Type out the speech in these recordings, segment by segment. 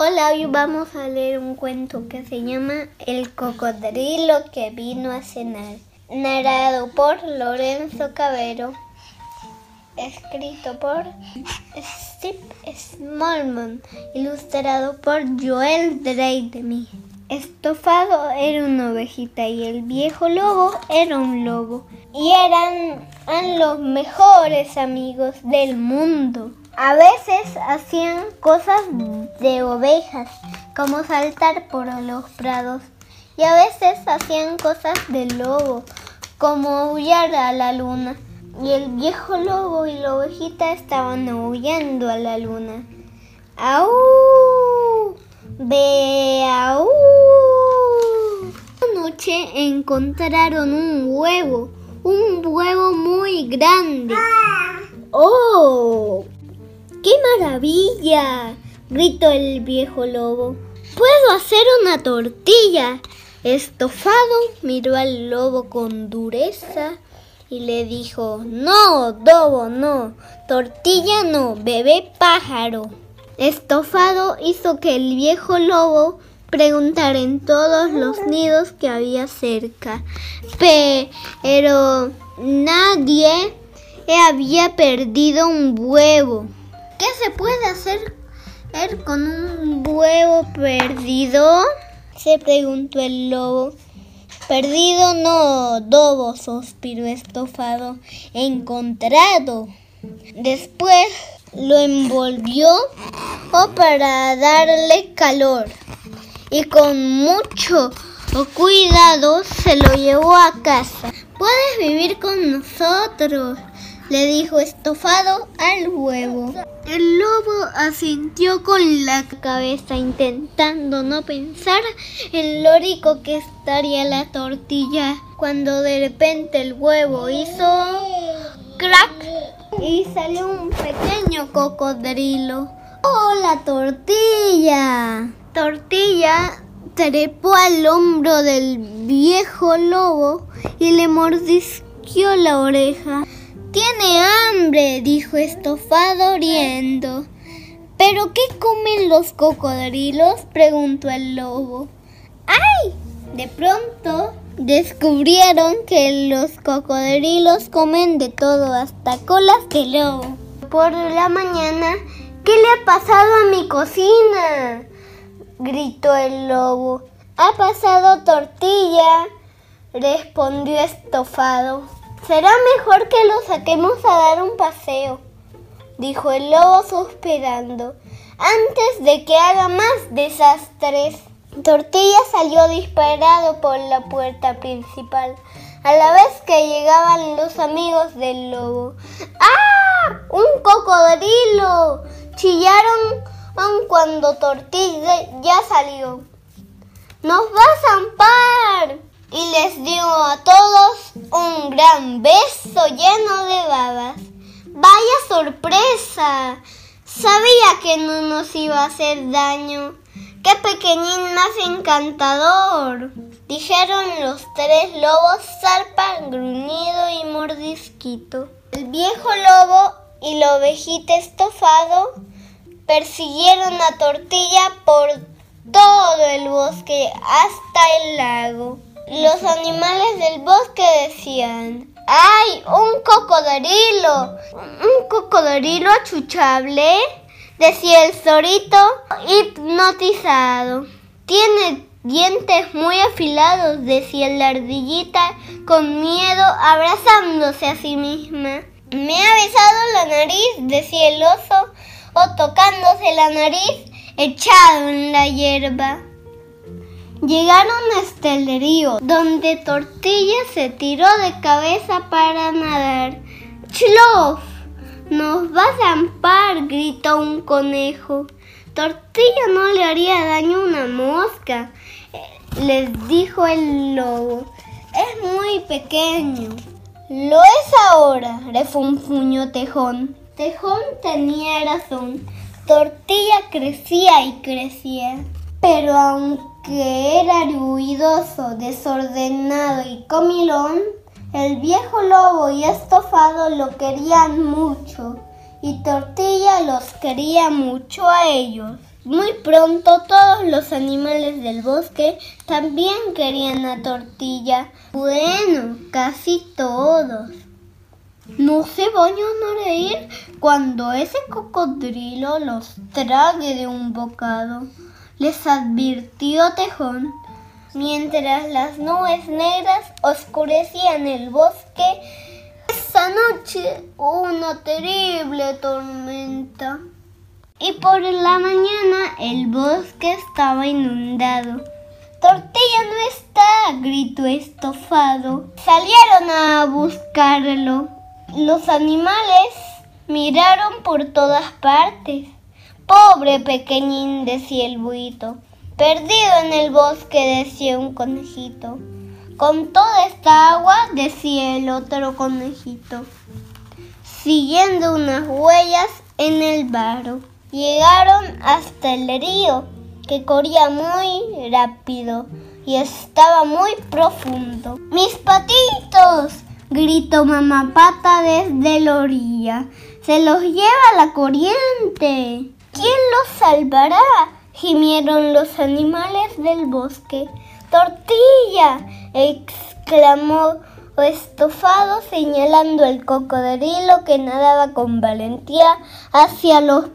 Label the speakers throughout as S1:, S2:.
S1: Hola, hoy vamos a leer un cuento que se llama El cocodrilo que vino a cenar, narrado por Lorenzo Cabero, escrito por Steve Smallman, ilustrado por Joel Dreidemy. Estofado era una ovejita y el viejo lobo era un lobo y eran, eran los mejores amigos del mundo. A veces hacían cosas de ovejas, como saltar por los prados, y a veces hacían cosas de lobo, como aullar a la luna. Y el viejo lobo y la ovejita estaban aullando a la luna. ¡Au! ¡Ve, au! Una noche encontraron un huevo, un huevo muy grande. ¡Oh! ¡Qué maravilla! gritó el viejo lobo. Puedo hacer una tortilla. Estofado miró al lobo con dureza y le dijo, no, lobo, no, tortilla no, bebé pájaro. Estofado hizo que el viejo lobo preguntara en todos los nidos que había cerca, pero nadie había perdido un huevo. ¿Qué se puede hacer con un huevo perdido? Se preguntó el lobo. Perdido no, dobo, suspiró estofado. Encontrado. Después lo envolvió para darle calor y con mucho cuidado se lo llevó a casa. Puedes vivir con nosotros, le dijo estofado al huevo. El lobo asintió con la cabeza intentando no pensar en lo rico que estaría la tortilla cuando de repente el huevo hizo crack y salió un pequeño cocodrilo. ¡Oh, la tortilla! Tortilla trepó al hombro del viejo lobo y le mordisqueó la oreja. Tiene hambre, dijo estofado riendo. ¿Pero qué comen los cocodrilos? preguntó el lobo. ¡Ay! De pronto descubrieron que los cocodrilos comen de todo, hasta colas de lobo. Por la mañana, ¿qué le ha pasado a mi cocina? gritó el lobo. Ha pasado tortilla, respondió estofado. Será mejor que lo saquemos a dar un paseo, dijo el lobo suspirando, antes de que haga más desastres. Tortilla salió disparado por la puerta principal, a la vez que llegaban los amigos del lobo. ¡Ah! ¡Un cocodrilo! Chillaron cuando Tortilla ya salió. ¡Nos va a zampar! y les dio a todos beso lleno de babas. ¡Vaya sorpresa! Sabía que no nos iba a hacer daño. ¡Qué pequeñín más encantador! Dijeron los tres lobos, zarpa, gruñido y mordisquito. El viejo lobo y la ovejita estofado persiguieron a Tortilla por todo el bosque hasta el lago. Los animales del bosque decían, ¡ay, un cocodrilo! ¿Un cocodrilo achuchable? Decía el zorito hipnotizado. Tiene dientes muy afilados, decía la ardillita con miedo abrazándose a sí misma. Me ha besado la nariz, decía el oso, o tocándose la nariz echado en la hierba. Llegaron hasta el río, donde Tortilla se tiró de cabeza para nadar. ¡Chlof! ¡Nos va a zampar! gritó un conejo. Tortilla no le haría daño a una mosca, les dijo el lobo. Es muy pequeño. Lo es ahora, refunfuñó Tejón. Tejón tenía razón. Tortilla crecía y crecía. Pero aunque era ruidoso, desordenado y comilón, el viejo lobo y estofado lo querían mucho y Tortilla los quería mucho a ellos. Muy pronto todos los animales del bosque también querían a tortilla. Bueno, casi todos. No se vayan a reír cuando ese cocodrilo los trague de un bocado, les advirtió Tejón. Mientras las nubes negras oscurecían el bosque, esa noche una terrible tormenta. Y por la mañana el bosque estaba inundado. Tortilla no está, gritó estofado. Salieron a buscarlo. Los animales miraron por todas partes. Pobre pequeñín, decía el buito. Perdido en el bosque, decía un conejito. Con toda esta agua, decía el otro conejito. Siguiendo unas huellas en el barro, llegaron hasta el río, que corría muy rápido y estaba muy profundo. ¡Mis patitos! gritó mamá pata desde la orilla. Se los lleva la corriente. ¿Quién los salvará? gimieron los animales del bosque. Tortilla, exclamó estofado señalando el cocodrilo que nadaba con valentía hacia los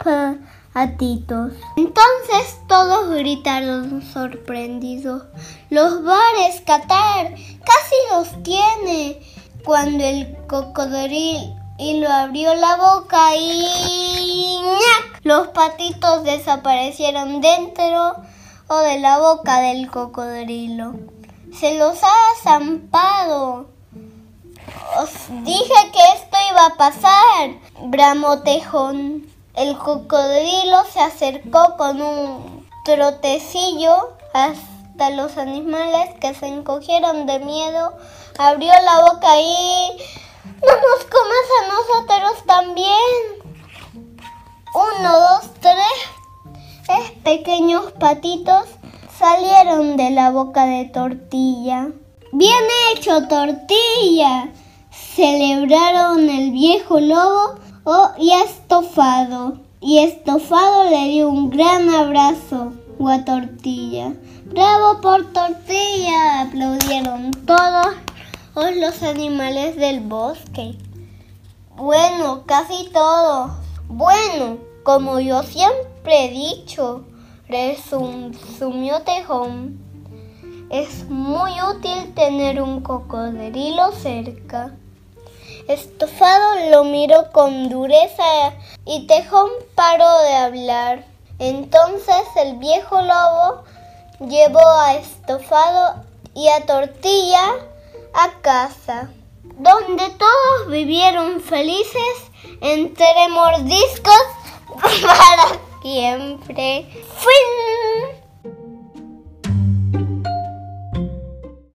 S1: patitos. Entonces todos gritaron sorprendidos. Los va a rescatar, casi los tiene cuando el cocodrilo abrió la boca y los patitos desaparecieron dentro o de la boca del cocodrilo. Se los ha zampado. Os dije que esto iba a pasar, bramó Tejón. El cocodrilo se acercó con un trotecillo hasta los animales que se encogieron de miedo abrió la boca y no nos comas a nosotros también. Uno, dos, tres. pequeños patitos salieron de la boca de tortilla. Bien hecho, tortilla. Celebraron el viejo lobo oh, y estofado. Y estofado le dio un gran abrazo a tortilla. Bravo por tortilla, aplaudieron todos los animales del bosque. Bueno, casi todos. Bueno, como yo siempre he dicho, resumió Tejón. Es muy útil tener un cocodrilo cerca. Estofado lo miró con dureza y Tejón paró de hablar. Entonces el viejo lobo llevó a Estofado y a Tortilla a casa, donde todos vivieron felices entre mordiscos para siempre. Fin.